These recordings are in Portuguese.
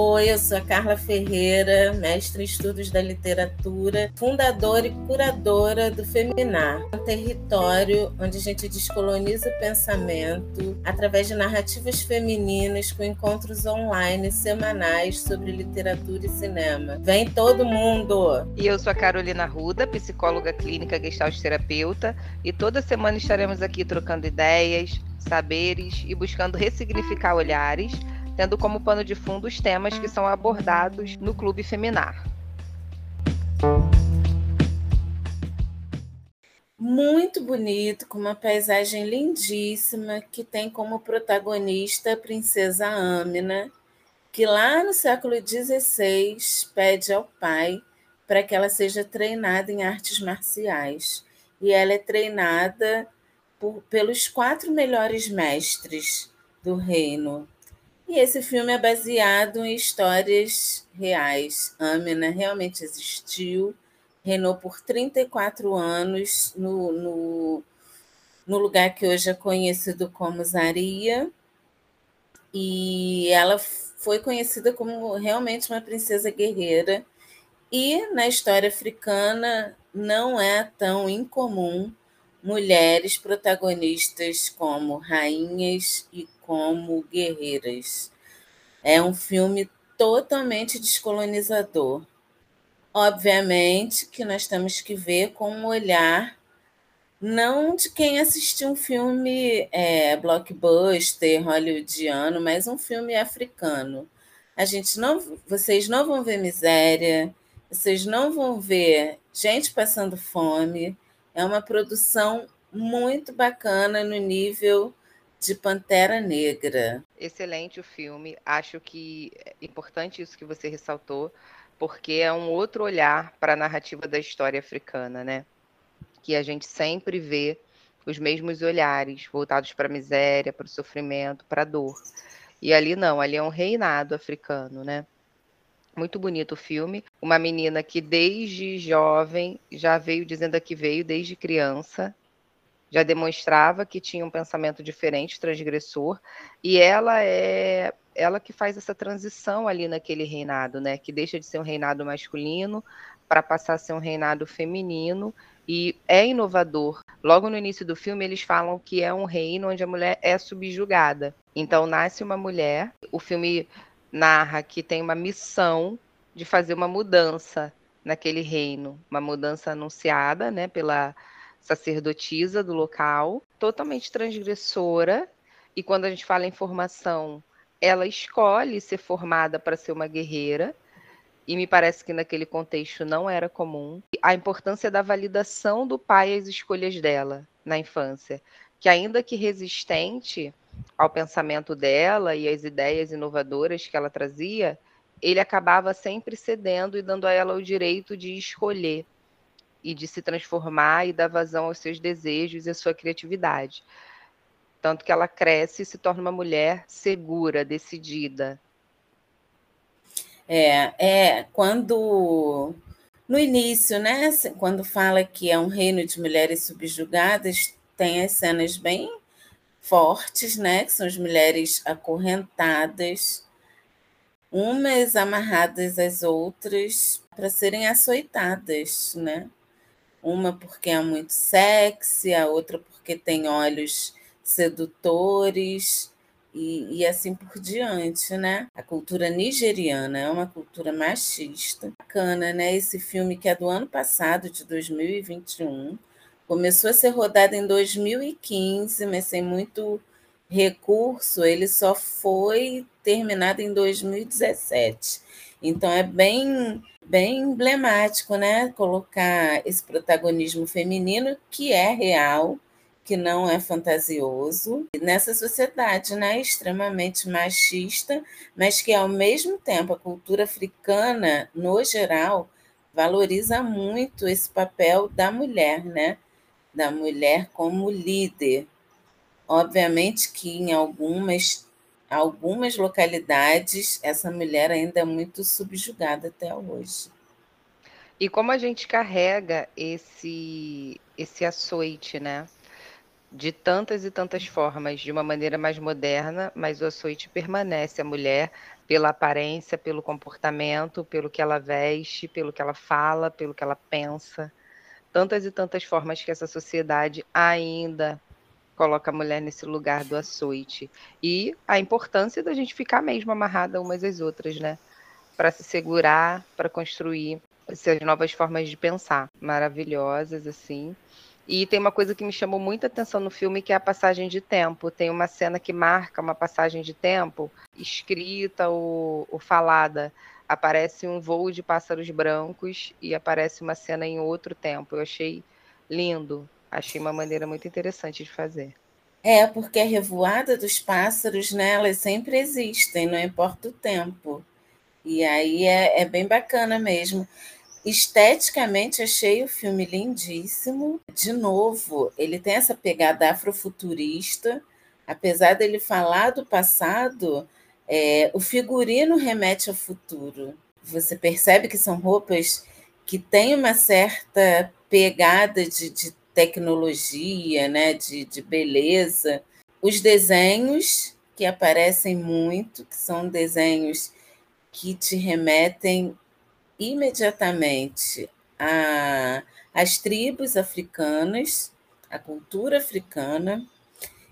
Oi, eu sou a Carla Ferreira, mestre em estudos da literatura, fundadora e curadora do Feminar, um território onde a gente descoloniza o pensamento através de narrativas femininas com encontros online semanais sobre literatura e cinema. Vem todo mundo! E eu sou a Carolina Ruda, psicóloga clínica gestalt terapeuta, e toda semana estaremos aqui trocando ideias, saberes e buscando ressignificar olhares tendo como pano de fundo os temas que são abordados no Clube Feminar. Muito bonito, com uma paisagem lindíssima, que tem como protagonista a princesa Amina, que lá no século XVI pede ao pai para que ela seja treinada em artes marciais. E ela é treinada por, pelos quatro melhores mestres do reino, e esse filme é baseado em histórias reais. Amina realmente existiu, reinou por 34 anos no, no, no lugar que hoje é conhecido como Zaria. E ela foi conhecida como realmente uma princesa guerreira. E na história africana não é tão incomum mulheres protagonistas como rainhas e como guerreiras. É um filme totalmente descolonizador. Obviamente que nós temos que ver com um olhar não de quem assistiu um filme é, blockbuster hollywoodiano, mas um filme africano. A gente não, vocês não vão ver miséria, vocês não vão ver gente passando fome. É uma produção muito bacana no nível de Pantera Negra. Excelente o filme. Acho que é importante isso que você ressaltou, porque é um outro olhar para a narrativa da história africana, né? Que a gente sempre vê os mesmos olhares voltados para a miséria, para o sofrimento, para a dor. E ali não, ali é um reinado africano, né? Muito bonito o filme. Uma menina que desde jovem já veio dizendo que veio desde criança, já demonstrava que tinha um pensamento diferente, transgressor, e ela é ela que faz essa transição ali naquele reinado, né, que deixa de ser um reinado masculino para passar a ser um reinado feminino e é inovador. Logo no início do filme eles falam que é um reino onde a mulher é subjugada. Então nasce uma mulher, o filme narra que tem uma missão de fazer uma mudança naquele reino, uma mudança anunciada, né, pela sacerdotisa do local, totalmente transgressora, e quando a gente fala em formação, ela escolhe ser formada para ser uma guerreira, e me parece que naquele contexto não era comum. A importância da validação do pai às escolhas dela na infância, que ainda que resistente ao pensamento dela e às ideias inovadoras que ela trazia, ele acabava sempre cedendo e dando a ela o direito de escolher e de se transformar e dar vazão aos seus desejos e à sua criatividade. Tanto que ela cresce e se torna uma mulher segura, decidida. É, é quando no início, né, quando fala que é um reino de mulheres subjugadas, tem as cenas bem fortes, né, que são as mulheres acorrentadas, umas amarradas às outras para serem açoitadas, né? Uma porque é muito sexy, a outra porque tem olhos sedutores e, e assim por diante, né? A cultura nigeriana é uma cultura machista. Bacana, né? Esse filme que é do ano passado, de 2021, começou a ser rodado em 2015, mas sem muito recurso, ele só foi terminado em 2017. Então é bem bem emblemático, né? Colocar esse protagonismo feminino que é real, que não é fantasioso, nessa sociedade, né, extremamente machista, mas que ao mesmo tempo a cultura africana, no geral, valoriza muito esse papel da mulher, né? Da mulher como líder. Obviamente que em algumas algumas localidades, essa mulher ainda é muito subjugada até hoje. E como a gente carrega esse esse açoite, né? de tantas e tantas formas, de uma maneira mais moderna, mas o açoite permanece a mulher pela aparência, pelo comportamento, pelo que ela veste, pelo que ela fala, pelo que ela pensa. Tantas e tantas formas que essa sociedade ainda coloca a mulher nesse lugar do açoite. E a importância da gente ficar mesmo amarrada umas às outras, né? Para se segurar, para construir essas novas formas de pensar, maravilhosas, assim. E tem uma coisa que me chamou muita atenção no filme, que é a passagem de tempo. Tem uma cena que marca uma passagem de tempo, escrita ou, ou falada. Aparece um voo de pássaros brancos e aparece uma cena em outro tempo. Eu achei lindo. Achei uma maneira muito interessante de fazer. É, porque a revoada dos pássaros, né, elas sempre existem, não importa o tempo. E aí é, é bem bacana mesmo. Esteticamente, achei o filme lindíssimo. De novo, ele tem essa pegada afrofuturista. Apesar dele falar do passado, é, o figurino remete ao futuro. Você percebe que são roupas que têm uma certa pegada de, de tecnologia, né, de, de beleza. Os desenhos que aparecem muito, que são desenhos que te remetem imediatamente a, as tribos africanas, a cultura africana,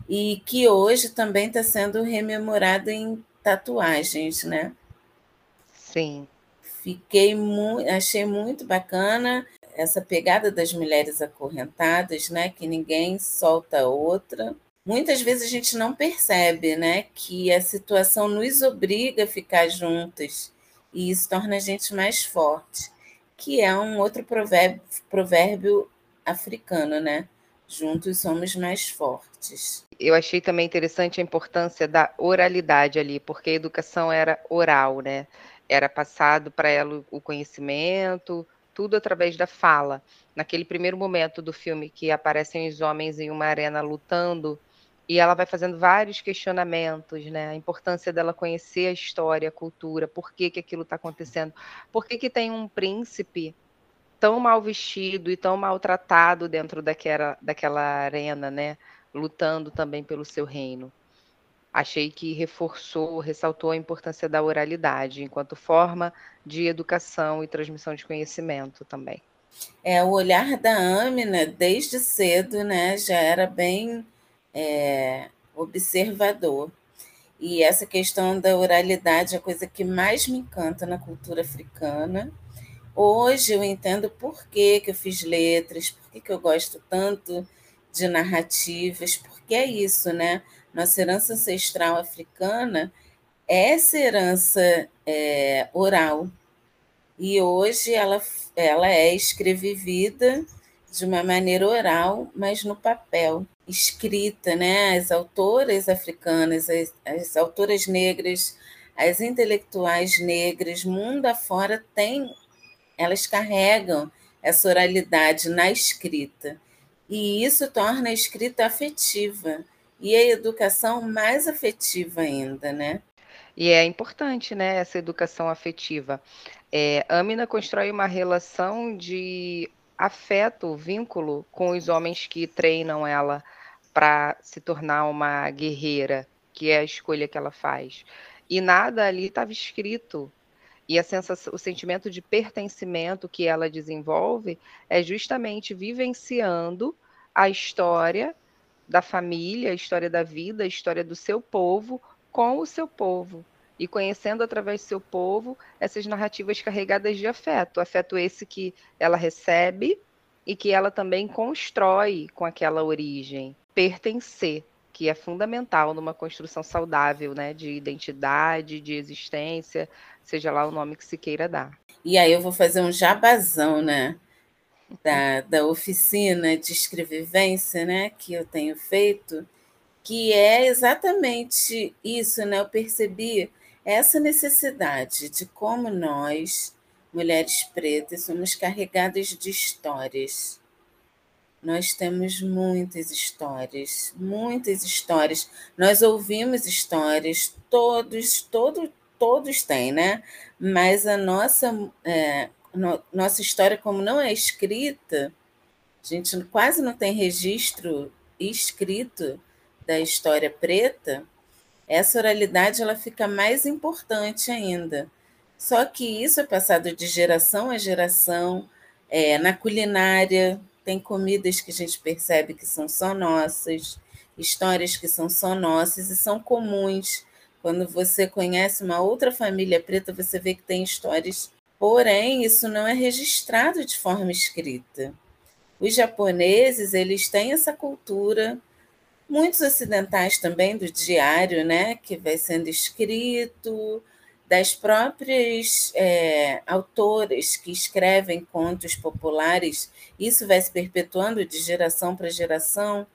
e que hoje também está sendo rememorado em tatuagens, né? Sim. Fiquei muito, achei muito bacana essa pegada das mulheres acorrentadas, né? Que ninguém solta outra. Muitas vezes a gente não percebe, né? Que a situação nos obriga a ficar juntas e isso torna a gente mais forte, que é um outro provérbio, provérbio africano, né? Juntos somos mais fortes. Eu achei também interessante a importância da oralidade ali, porque a educação era oral, né? Era passado para ela o conhecimento, tudo através da fala. Naquele primeiro momento do filme que aparecem os homens em uma arena lutando, e ela vai fazendo vários questionamentos, né? A importância dela conhecer a história, a cultura, por que, que aquilo está acontecendo, por que, que tem um príncipe tão mal vestido e tão maltratado dentro daquela, daquela arena, né? Lutando também pelo seu reino. Achei que reforçou, ressaltou a importância da oralidade enquanto forma de educação e transmissão de conhecimento também. É, o olhar da Amina, desde cedo, né, já era bem é, observador. E essa questão da oralidade é a coisa que mais me encanta na cultura africana. Hoje eu entendo por que, que eu fiz letras, por que, que eu gosto tanto de narrativas, porque é isso, né? Nossa herança ancestral africana é essa herança é, oral. E hoje ela, ela é escrevivida de uma maneira oral, mas no papel, escrita, né? As autoras africanas, as, as autoras negras, as intelectuais negras, mundo afora, tem, elas carregam essa oralidade na escrita. E isso torna a escrita afetiva e a educação mais afetiva ainda, né? E é importante, né, essa educação afetiva. É, Amina constrói uma relação de afeto, vínculo com os homens que treinam ela para se tornar uma guerreira, que é a escolha que ela faz. E nada ali estava escrito. E a sensação, o sentimento de pertencimento que ela desenvolve é justamente vivenciando a história da família, a história da vida, a história do seu povo com o seu povo. E conhecendo através do seu povo essas narrativas carregadas de afeto, afeto esse que ela recebe e que ela também constrói com aquela origem, pertencer, que é fundamental numa construção saudável, né, de identidade, de existência, seja lá o nome que se queira dar. E aí eu vou fazer um jabazão, né, da, da oficina de escrevivência, né, que eu tenho feito, que é exatamente isso, né? Eu percebi essa necessidade de como nós, mulheres pretas, somos carregadas de histórias. Nós temos muitas histórias, muitas histórias. Nós ouvimos histórias, todos, todo, todos têm, né? Mas a nossa, é, no, nossa história, como não é escrita, a gente quase não tem registro escrito da história preta, essa oralidade ela fica mais importante ainda. Só que isso é passado de geração a geração. É, na culinária, tem comidas que a gente percebe que são só nossas, histórias que são só nossas e são comuns. Quando você conhece uma outra família preta, você vê que tem histórias, porém, isso não é registrado de forma escrita. Os japoneses, eles têm essa cultura muitos ocidentais também do diário, né, que vai sendo escrito, das próprias é, autoras que escrevem contos populares, isso vai se perpetuando de geração para geração,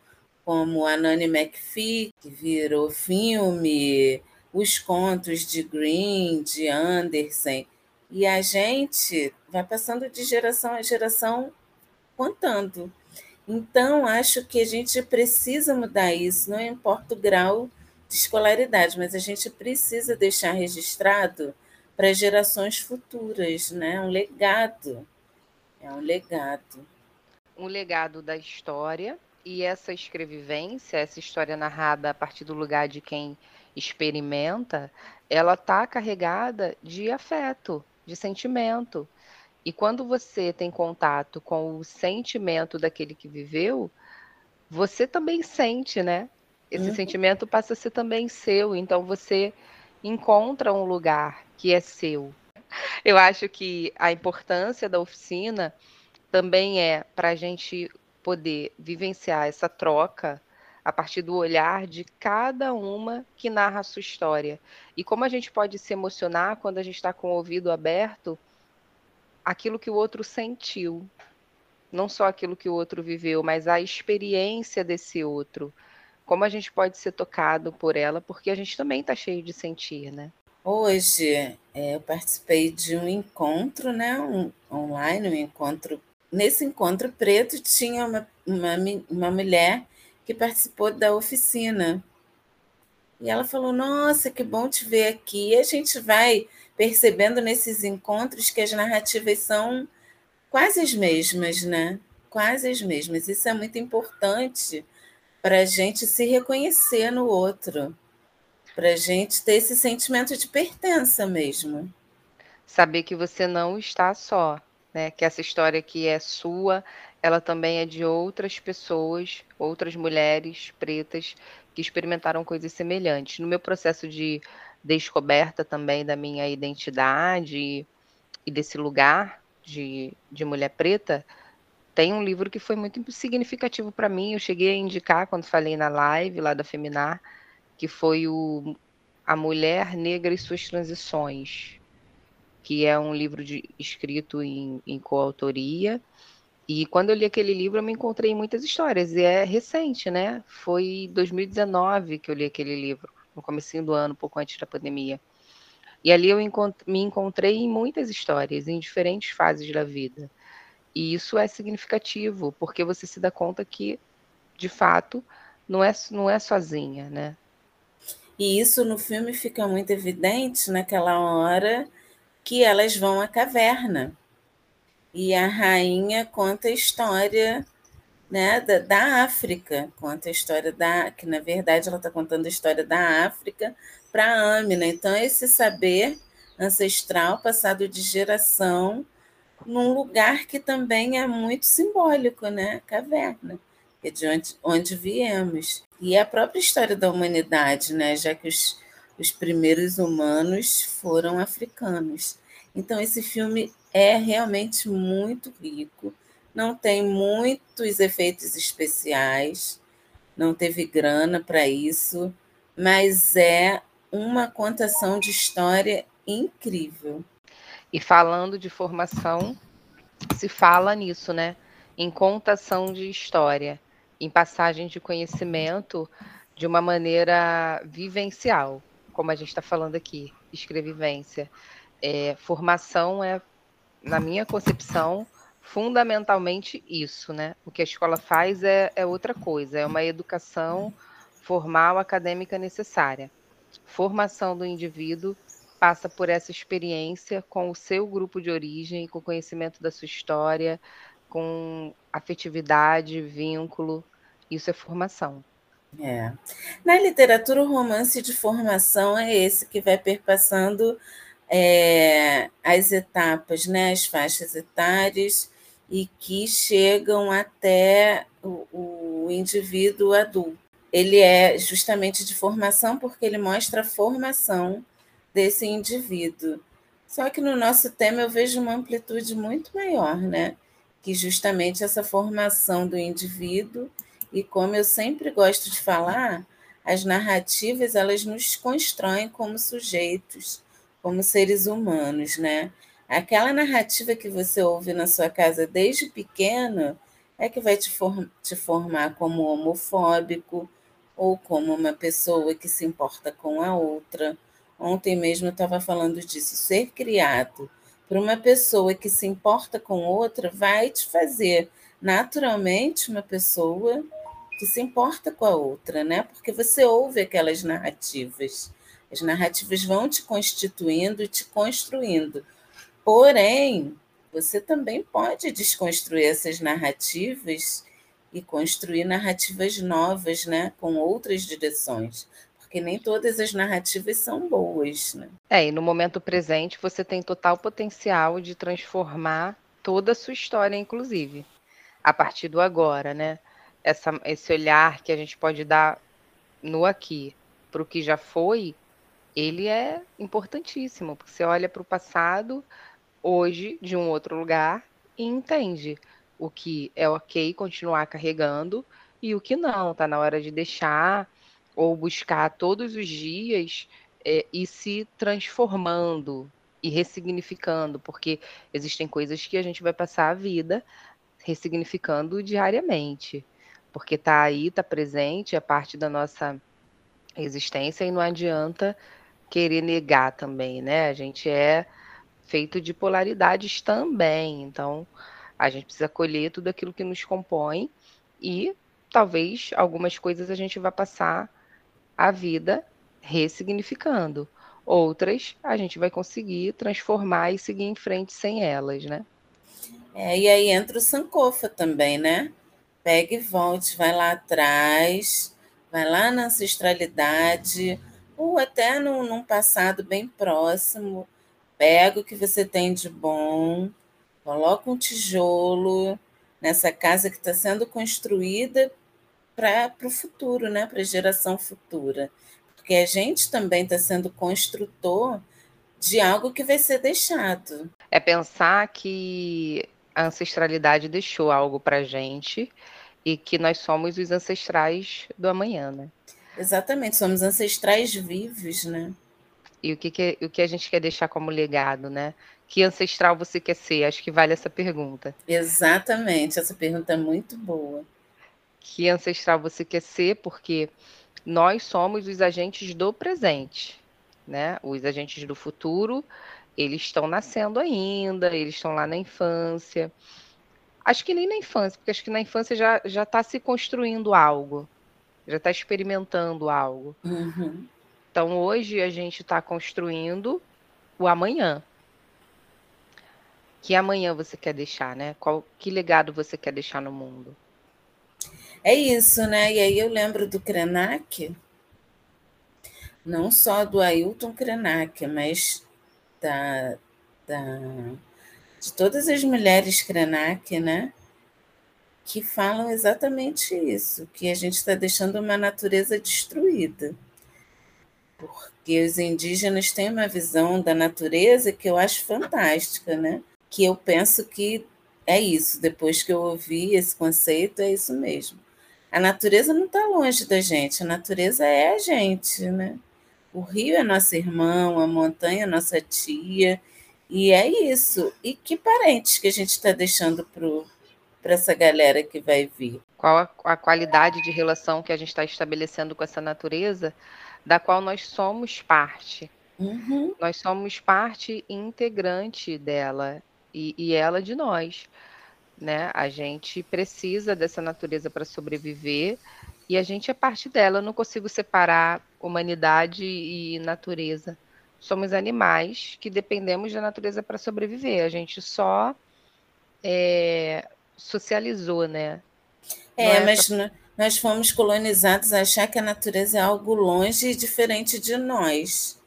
como a Nanny McPhee, que virou filme, os contos de Green, de Anderson, e a gente vai passando de geração a geração contando. Então, acho que a gente precisa mudar isso, não importa o grau de escolaridade, mas a gente precisa deixar registrado para gerações futuras, né? Um legado. É um legado. Um legado da história e essa escrevivência, essa história narrada a partir do lugar de quem experimenta, ela está carregada de afeto, de sentimento. E quando você tem contato com o sentimento daquele que viveu, você também sente, né? Esse uhum. sentimento passa a ser também seu, então você encontra um lugar que é seu. Eu acho que a importância da oficina também é para a gente poder vivenciar essa troca a partir do olhar de cada uma que narra a sua história. E como a gente pode se emocionar quando a gente está com o ouvido aberto aquilo que o outro sentiu, não só aquilo que o outro viveu, mas a experiência desse outro. Como a gente pode ser tocado por ela, porque a gente também está cheio de sentir, né? Hoje é, eu participei de um encontro, né, um, online, um encontro. Nesse encontro preto tinha uma, uma, uma mulher que participou da oficina. E ela falou: Nossa, que bom te ver aqui. E a gente vai percebendo nesses encontros que as narrativas são quase as mesmas, né? Quase as mesmas. Isso é muito importante para a gente se reconhecer no outro, para a gente ter esse sentimento de pertença mesmo. Saber que você não está só, né? Que essa história que é sua, ela também é de outras pessoas, outras mulheres pretas que experimentaram coisas semelhantes. No meu processo de descoberta também da minha identidade e desse lugar de, de mulher preta, tem um livro que foi muito significativo para mim. Eu cheguei a indicar quando falei na live lá da Feminar, que foi o A Mulher Negra e Suas Transições, que é um livro de, escrito em, em coautoria. E quando eu li aquele livro, eu me encontrei em muitas histórias. E é recente, né? Foi 2019 que eu li aquele livro no começo do ano, pouco antes da pandemia. E ali eu encont me encontrei em muitas histórias, em diferentes fases da vida. E isso é significativo, porque você se dá conta que, de fato, não é, não é sozinha, né? E isso no filme fica muito evidente naquela hora que elas vão à caverna. E a rainha conta a história né, da, da África, conta a história da. que na verdade ela está contando a história da África para a Amina. Então, esse saber ancestral passado de geração num lugar que também é muito simbólico, né? Caverna, que é de onde, onde viemos. E a própria história da humanidade, né? Já que os, os primeiros humanos foram africanos. Então, esse filme é realmente muito rico não tem muitos efeitos especiais, não teve grana para isso, mas é uma contação de história incrível. E falando de formação, se fala nisso, né? Em contação de história, em passagem de conhecimento de uma maneira vivencial, como a gente está falando aqui, escrevivência. É, formação é, na minha concepção, fundamentalmente isso, né? O que a escola faz é, é outra coisa, é uma educação formal acadêmica necessária. Formação do indivíduo passa por essa experiência com o seu grupo de origem, com conhecimento da sua história, com afetividade, vínculo, Isso é formação. É. Na literatura, o romance de formação é esse que vai perpassando é, as etapas, né, as faixas etárias, e que chegam até o, o indivíduo adulto. Ele é justamente de formação porque ele mostra a formação desse indivíduo. Só que no nosso tema eu vejo uma amplitude muito maior, né? Que justamente essa formação do indivíduo e como eu sempre gosto de falar, as narrativas elas nos constroem como sujeitos, como seres humanos, né? Aquela narrativa que você ouve na sua casa desde pequeno é que vai te, te formar como homofóbico ou como uma pessoa que se importa com a outra. Ontem mesmo eu estava falando disso. Ser criado por uma pessoa que se importa com outra vai te fazer naturalmente uma pessoa que se importa com a outra, né? Porque você ouve aquelas narrativas. As narrativas vão te constituindo e te construindo. Porém, você também pode desconstruir essas narrativas e construir narrativas novas, né, com outras direções, porque nem todas as narrativas são boas, né? É, e no momento presente você tem total potencial de transformar toda a sua história, inclusive, a partir do agora, né? essa, esse olhar que a gente pode dar no aqui para o que já foi, ele é importantíssimo, porque você olha para o passado, hoje, de um outro lugar, e entende o que é ok continuar carregando e o que não, tá na hora de deixar ou buscar todos os dias é, e se transformando e ressignificando, porque existem coisas que a gente vai passar a vida ressignificando diariamente porque está aí, está presente, é parte da nossa existência e não adianta querer negar também, né? A gente é feito de polaridades também, então a gente precisa colher tudo aquilo que nos compõe e talvez algumas coisas a gente vai passar a vida ressignificando. Outras a gente vai conseguir transformar e seguir em frente sem elas, né? É, e aí entra o Sankofa também, né? Pegue e volte, vai lá atrás, vai lá na ancestralidade, ou até num, num passado bem próximo. Pega o que você tem de bom, coloca um tijolo nessa casa que está sendo construída para o futuro, né? para a geração futura. Porque a gente também está sendo construtor de algo que vai ser deixado. É pensar que a ancestralidade deixou algo para gente e que nós somos os ancestrais do amanhã, né? Exatamente, somos ancestrais vivos, né? E o que, que, o que a gente quer deixar como legado, né? Que ancestral você quer ser? Acho que vale essa pergunta. Exatamente, essa pergunta é muito boa. Que ancestral você quer ser? Porque nós somos os agentes do presente, né? Os agentes do futuro eles estão nascendo ainda, eles estão lá na infância. Acho que nem na infância, porque acho que na infância já já está se construindo algo, já está experimentando algo. Uhum. Então hoje a gente está construindo o amanhã. Que amanhã você quer deixar, né? Qual que legado você quer deixar no mundo? É isso, né? E aí eu lembro do Krenak, não só do Ailton Krenak, mas da, da, de todas as mulheres Krenak, né? Que falam exatamente isso, que a gente está deixando uma natureza destruída. Porque os indígenas têm uma visão da natureza que eu acho fantástica, né? Que eu penso que é isso, depois que eu ouvi esse conceito, é isso mesmo. A natureza não está longe da gente, a natureza é a gente, né? O rio é nosso irmão, a montanha é nossa tia, e é isso. E que parentes que a gente está deixando para essa galera que vai vir? Qual a, a qualidade de relação que a gente está estabelecendo com essa natureza, da qual nós somos parte? Uhum. Nós somos parte integrante dela e, e ela de nós. Né? A gente precisa dessa natureza para sobreviver e a gente é parte dela. Eu não consigo separar humanidade e natureza. Somos animais que dependemos da natureza para sobreviver. A gente só é, socializou, né? É, é mas, nós fomos colonizados a achar que a natureza é algo longe e diferente de nós.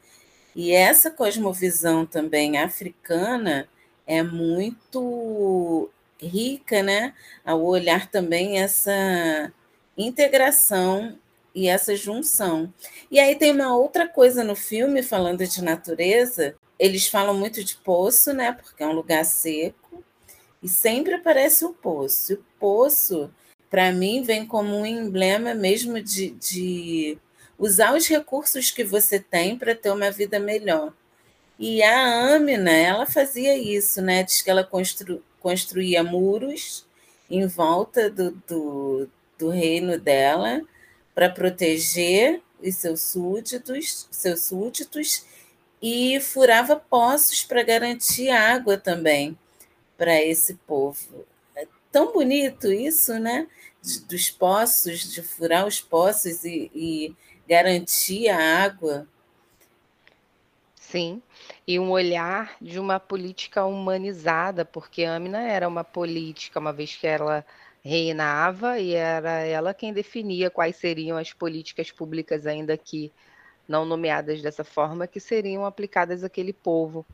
E essa cosmovisão também africana é muito rica, né? Ao olhar também essa integração e essa junção. E aí tem uma outra coisa no filme falando de natureza. Eles falam muito de poço, né? Porque é um lugar seco e sempre aparece o poço. E o poço, para mim, vem como um emblema mesmo de, de usar os recursos que você tem para ter uma vida melhor. E a Amina, ela fazia isso, né? Diz que ela constru, construía muros em volta do, do, do reino dela para proteger os seus súditos, seus súditos e furava poços para garantir água também para esse povo. É tão bonito isso, né? dos poços, de furar os poços e, e garantir a água. Sim, e um olhar de uma política humanizada, porque Amina era uma política, uma vez que ela reinava e era ela quem definia quais seriam as políticas públicas, ainda que não nomeadas dessa forma, que seriam aplicadas àquele povo.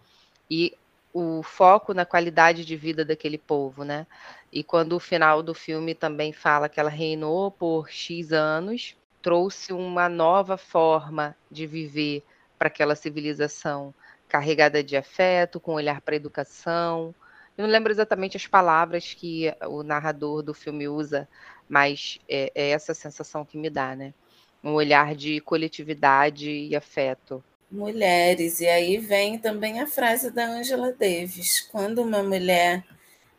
E o foco na qualidade de vida daquele povo, né? E quando o final do filme também fala que ela reinou por X anos, trouxe uma nova forma de viver para aquela civilização, carregada de afeto, com olhar para a educação, eu não lembro exatamente as palavras que o narrador do filme usa, mas é, é essa sensação que me dá, né? Um olhar de coletividade e afeto. Mulheres, e aí vem também a frase da Angela Davis: quando uma mulher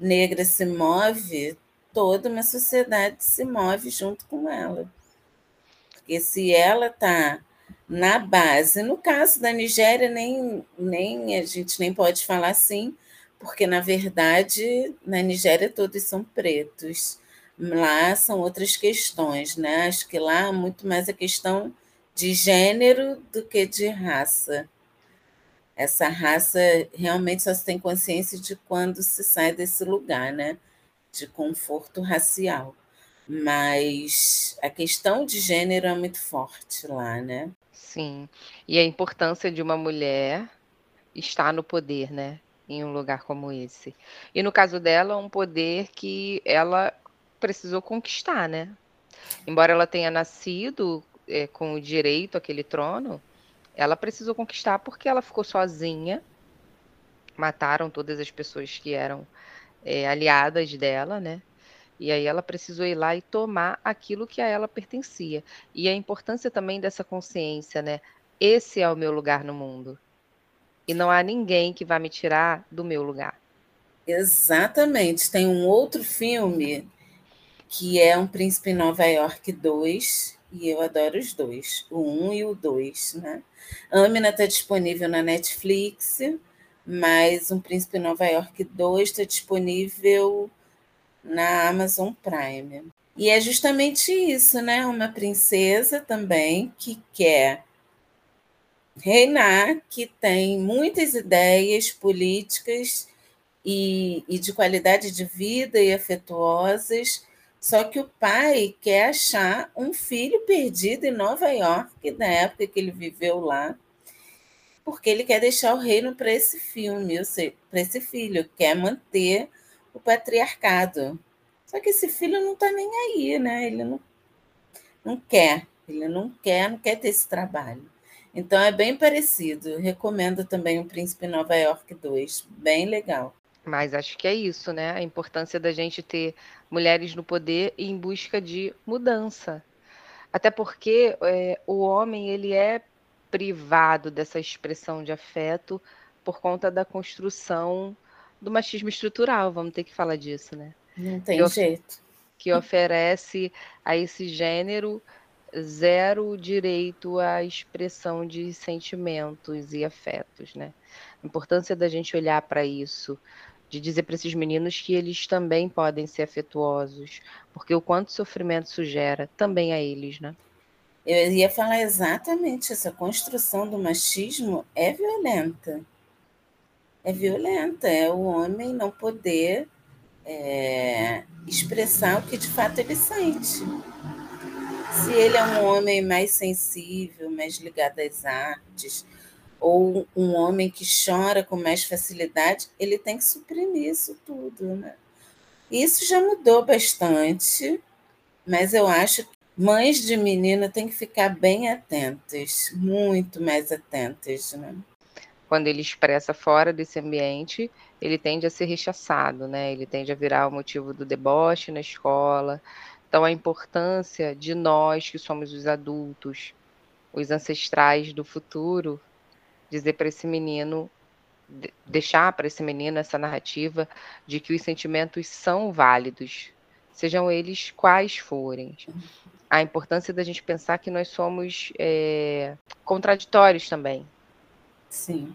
negra se move, toda uma sociedade se move junto com ela. Porque se ela está na base, no caso da Nigéria, nem, nem a gente nem pode falar assim, porque na verdade na Nigéria todos são pretos. Lá são outras questões, né? Acho que lá é muito mais a questão de gênero do que de raça. Essa raça realmente só se tem consciência de quando se sai desse lugar, né? De conforto racial. Mas a questão de gênero é muito forte lá, né? Sim. E a importância de uma mulher estar no poder, né? em um lugar como esse. E no caso dela, um poder que ela precisou conquistar, né? Embora ela tenha nascido é, com o direito àquele trono, ela precisou conquistar porque ela ficou sozinha. Mataram todas as pessoas que eram é, aliadas dela, né? E aí ela precisou ir lá e tomar aquilo que a ela pertencia. E a importância também dessa consciência, né? Esse é o meu lugar no mundo. E não há ninguém que vá me tirar do meu lugar. Exatamente. Tem um outro filme que é Um Príncipe em Nova York 2, e eu adoro os dois, o 1 um e o 2, né? Amina está disponível na Netflix, mas Um Príncipe em Nova York 2 está disponível na Amazon Prime. E é justamente isso, né? Uma princesa também que quer reinar, que tem muitas ideias políticas e, e de qualidade de vida e afetuosas, só que o pai quer achar um filho perdido em Nova York, na época que ele viveu lá, porque ele quer deixar o reino para esse filme, para esse filho, quer manter o patriarcado. Só que esse filho não está nem aí, né? Ele não, não quer, ele não quer, não quer ter esse trabalho. Então é bem parecido. Recomendo também o Príncipe Nova York 2. Bem legal. Mas acho que é isso, né? A importância da gente ter mulheres no poder em busca de mudança. Até porque é, o homem ele é privado dessa expressão de afeto por conta da construção do machismo estrutural. Vamos ter que falar disso, né? Não tem que jeito. Que oferece a esse gênero zero direito à expressão de sentimentos e afetos, né? A importância da gente olhar para isso, de dizer para esses meninos que eles também podem ser afetuosos, porque o quanto sofrimento isso gera também a eles, né? Eu ia falar exatamente essa construção do machismo é violenta. É violenta, é o homem não poder é, expressar o que de fato ele sente Se ele é um homem mais sensível, mais ligado às artes, ou um homem que chora com mais facilidade, ele tem que suprimir isso tudo, né? Isso já mudou bastante, mas eu acho que mães de menina têm que ficar bem atentas, muito mais atentas, né? Quando ele expressa fora desse ambiente, ele tende a ser rechaçado, né? Ele tende a virar o motivo do deboche na escola. Então, a importância de nós, que somos os adultos, os ancestrais do futuro, dizer para esse menino deixar para esse menino essa narrativa de que os sentimentos são válidos, sejam eles quais forem. A importância da gente pensar que nós somos é, contraditórios também. Sim.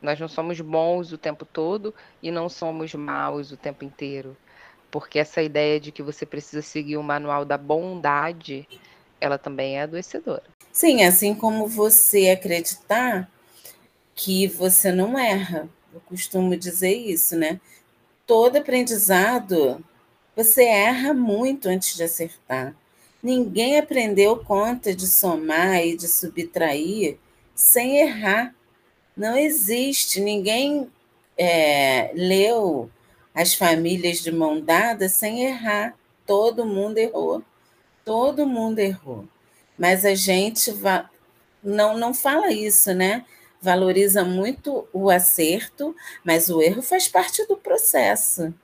Nós não somos bons o tempo todo e não somos maus o tempo inteiro. Porque essa ideia de que você precisa seguir o manual da bondade, ela também é adoecedora. Sim, assim como você acreditar que você não erra. Eu costumo dizer isso, né? Todo aprendizado, você erra muito antes de acertar. Ninguém aprendeu conta de somar e de subtrair sem errar. Não existe. Ninguém é, leu as famílias de mão dada sem errar. Todo mundo errou. Todo mundo errou. Mas a gente va... não, não fala isso, né? valoriza muito o acerto, mas o erro faz parte do processo.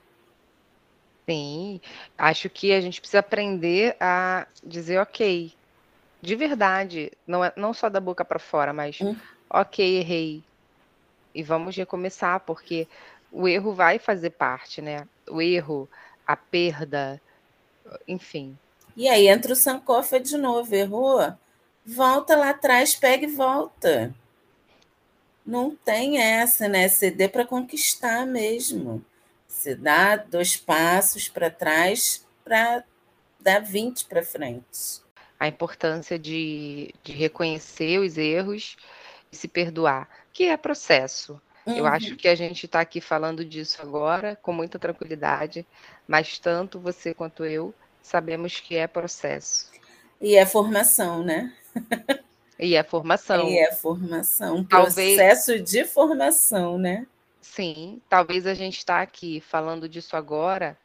Sim, acho que a gente precisa aprender a dizer ok, de verdade, não, é, não só da boca para fora, mas hum. Ok, errei. E vamos recomeçar, porque o erro vai fazer parte, né? O erro, a perda, enfim. E aí entra o Sankofa de novo, errou? Volta lá atrás, pega e volta. Não tem essa, né? Ceder para conquistar mesmo. Você dá dois passos para trás para dar 20 para frente. A importância de, de reconhecer os erros se perdoar, que é processo. Uhum. Eu acho que a gente está aqui falando disso agora com muita tranquilidade, mas tanto você quanto eu sabemos que é processo. E é formação, né? E é formação. E é formação, um talvez, processo de formação, né? Sim, talvez a gente está aqui falando disso agora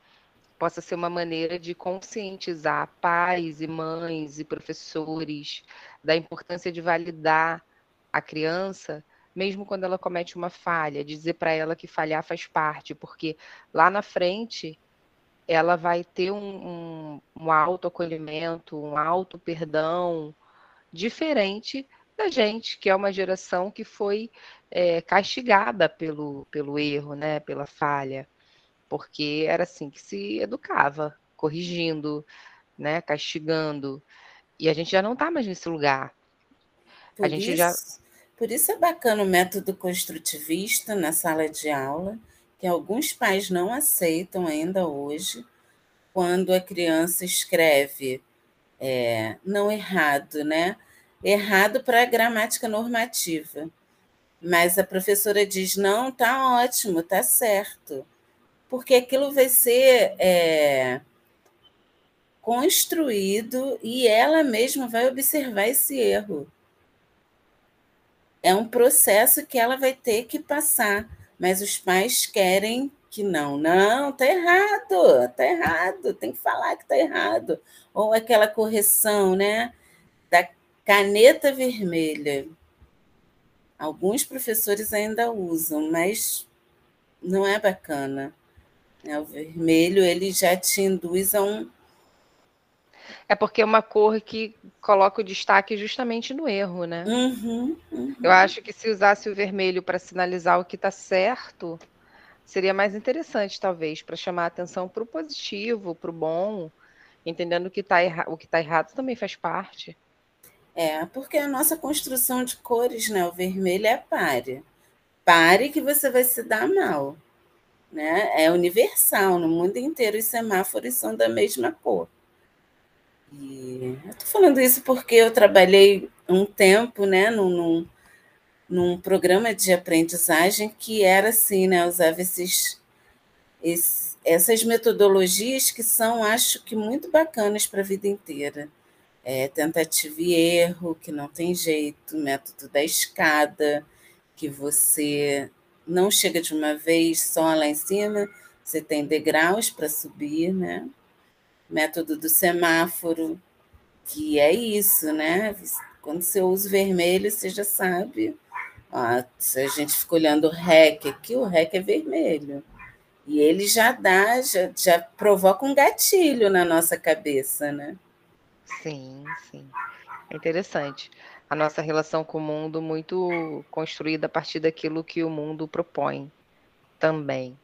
possa ser uma maneira de conscientizar pais e mães e professores da importância de validar a criança, mesmo quando ela comete uma falha, dizer para ela que falhar faz parte, porque lá na frente ela vai ter um, um, um autoacolhimento, um auto-perdão, diferente da gente, que é uma geração que foi é, castigada pelo, pelo erro, né, pela falha, porque era assim que se educava, corrigindo, né, castigando, e a gente já não está mais nesse lugar. Por a gente isso, já por isso é bacana o método construtivista na sala de aula, que alguns pais não aceitam ainda hoje, quando a criança escreve é, não errado, né? Errado para a gramática normativa. Mas a professora diz: não, tá ótimo, tá certo. Porque aquilo vai ser é, construído e ela mesma vai observar esse erro. É um processo que ela vai ter que passar, mas os pais querem que não. Não, tá errado, tá errado, tem que falar que tá errado. Ou aquela correção, né? Da caneta vermelha. Alguns professores ainda usam, mas não é bacana. É, o vermelho ele já te induz a um. É porque é uma cor que coloca o destaque justamente no erro, né? Uhum, uhum. Eu acho que se usasse o vermelho para sinalizar o que está certo, seria mais interessante, talvez, para chamar a atenção para o positivo, para o bom, entendendo que tá o que está errado também faz parte. É, porque a nossa construção de cores, né? O vermelho é pare. Pare que você vai se dar mal. Né? É universal, no mundo inteiro os semáforos são da mesma cor. Falando isso porque eu trabalhei um tempo né, num, num num programa de aprendizagem que era assim, né? Usava esses, esses, essas metodologias que são, acho que, muito bacanas para a vida inteira. é, tentativa e erro, que não tem jeito, método da escada, que você não chega de uma vez só lá em cima, você tem degraus para subir, né? Método do semáforo, que é isso, né? Quando você usa vermelho, você já sabe. Ó, se a gente fica olhando o REC aqui, o REC é vermelho. E ele já dá, já, já provoca um gatilho na nossa cabeça, né? Sim, sim. É interessante. A nossa relação com o mundo muito construída a partir daquilo que o mundo propõe também.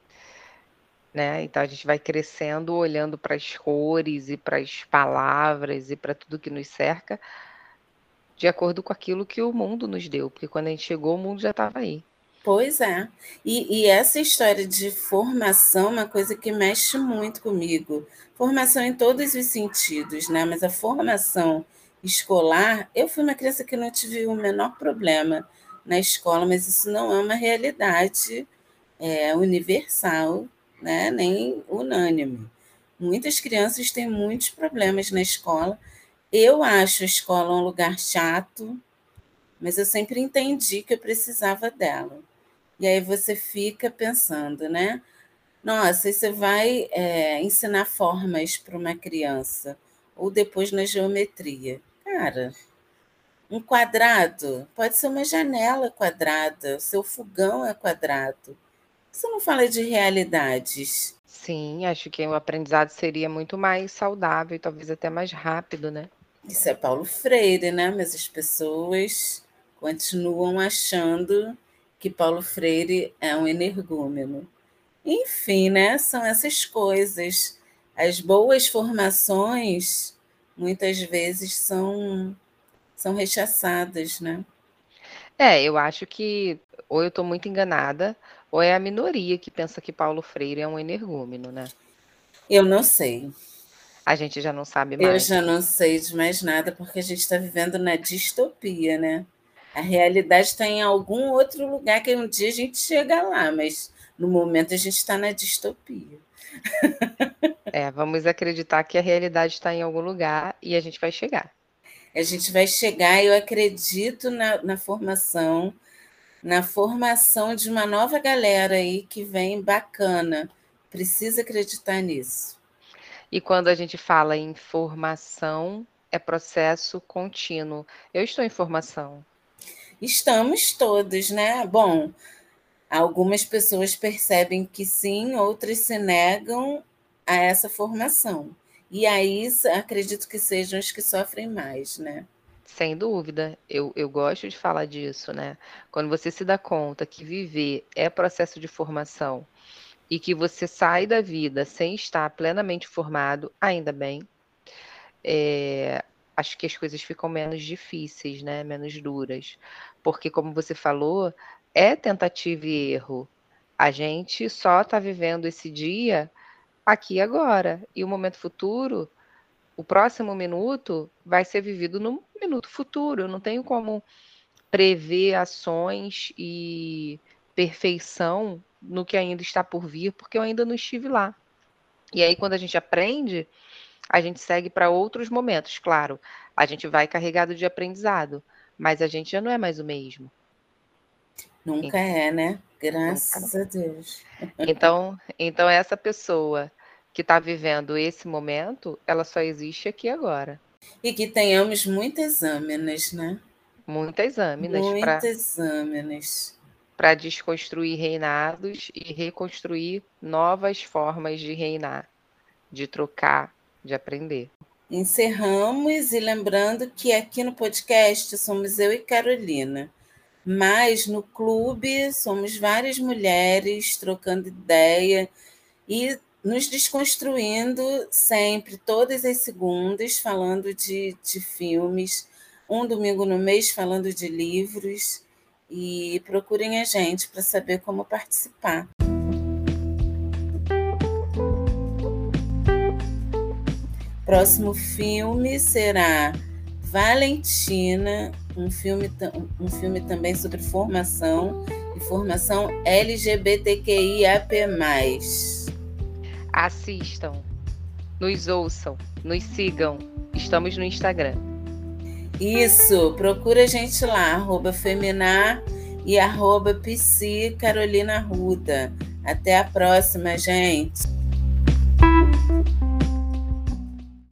Né? Então a gente vai crescendo olhando para as cores e para as palavras e para tudo que nos cerca de acordo com aquilo que o mundo nos deu, porque quando a gente chegou, o mundo já estava aí. Pois é. E, e, essa história de formação é uma coisa que mexe muito comigo. Formação em todos os sentidos, né? Mas a formação escolar, eu fui uma criança que não tive o menor problema na escola, mas isso não é uma realidade é, universal, né? nem unânime. Muitas crianças têm muitos problemas na escola. Eu acho a escola um lugar chato, mas eu sempre entendi que eu precisava dela. E aí você fica pensando, né? Nossa, você vai é, ensinar formas para uma criança, ou depois na geometria. Cara, um quadrado pode ser uma janela quadrada, seu fogão é quadrado. Você não fala de realidades. Sim, acho que o aprendizado seria muito mais saudável e talvez até mais rápido, né? Isso é Paulo Freire, né? Mas as pessoas continuam achando que Paulo Freire é um energúmeno. Enfim, né? São essas coisas. As boas formações muitas vezes são são rechaçadas, né? É, eu acho que ou eu estou muito enganada, ou é a minoria que pensa que Paulo Freire é um energúmeno, né? Eu não sei. A gente já não sabe mais. Eu já não sei de mais nada, porque a gente está vivendo na distopia, né? A realidade está em algum outro lugar que um dia a gente chega lá, mas no momento a gente está na distopia. É, vamos acreditar que a realidade está em algum lugar e a gente vai chegar. A gente vai chegar, eu acredito na, na formação, na formação de uma nova galera aí que vem bacana. Precisa acreditar nisso. E quando a gente fala em formação, é processo contínuo. Eu estou em formação. Estamos todos, né? Bom, algumas pessoas percebem que sim, outras se negam a essa formação. E aí acredito que sejam os que sofrem mais, né? Sem dúvida, eu, eu gosto de falar disso, né? Quando você se dá conta que viver é processo de formação e que você sai da vida sem estar plenamente formado, ainda bem, é, acho que as coisas ficam menos difíceis, né? Menos duras. Porque, como você falou, é tentativa e erro. A gente só está vivendo esse dia aqui e agora. E o momento futuro, o próximo minuto, vai ser vivido no minuto futuro. Eu não tenho como prever ações e perfeição no que ainda está por vir, porque eu ainda não estive lá. E aí, quando a gente aprende, a gente segue para outros momentos. Claro, a gente vai carregado de aprendizado, mas a gente já não é mais o mesmo. Nunca é, né? Graças a Deus. Então, então essa pessoa que está vivendo esse momento, ela só existe aqui agora. E que tenhamos muitas âminas, né? Muitas âminas. Muitas pra, âminas. Para desconstruir reinados e reconstruir novas formas de reinar, de trocar, de aprender. Encerramos e lembrando que aqui no podcast somos eu e Carolina, mas no clube somos várias mulheres trocando ideia e nos desconstruindo sempre, todas as segundas, falando de, de filmes, um domingo no mês falando de livros. E procurem a gente para saber como participar. Próximo filme será Valentina, um filme, um filme também sobre formação e formação LGBTQIAP+. Assistam, nos ouçam, nos sigam, estamos no Instagram. Isso, procura a gente lá, arroba Feminar e arroba Psi Carolina Ruda. Até a próxima, gente.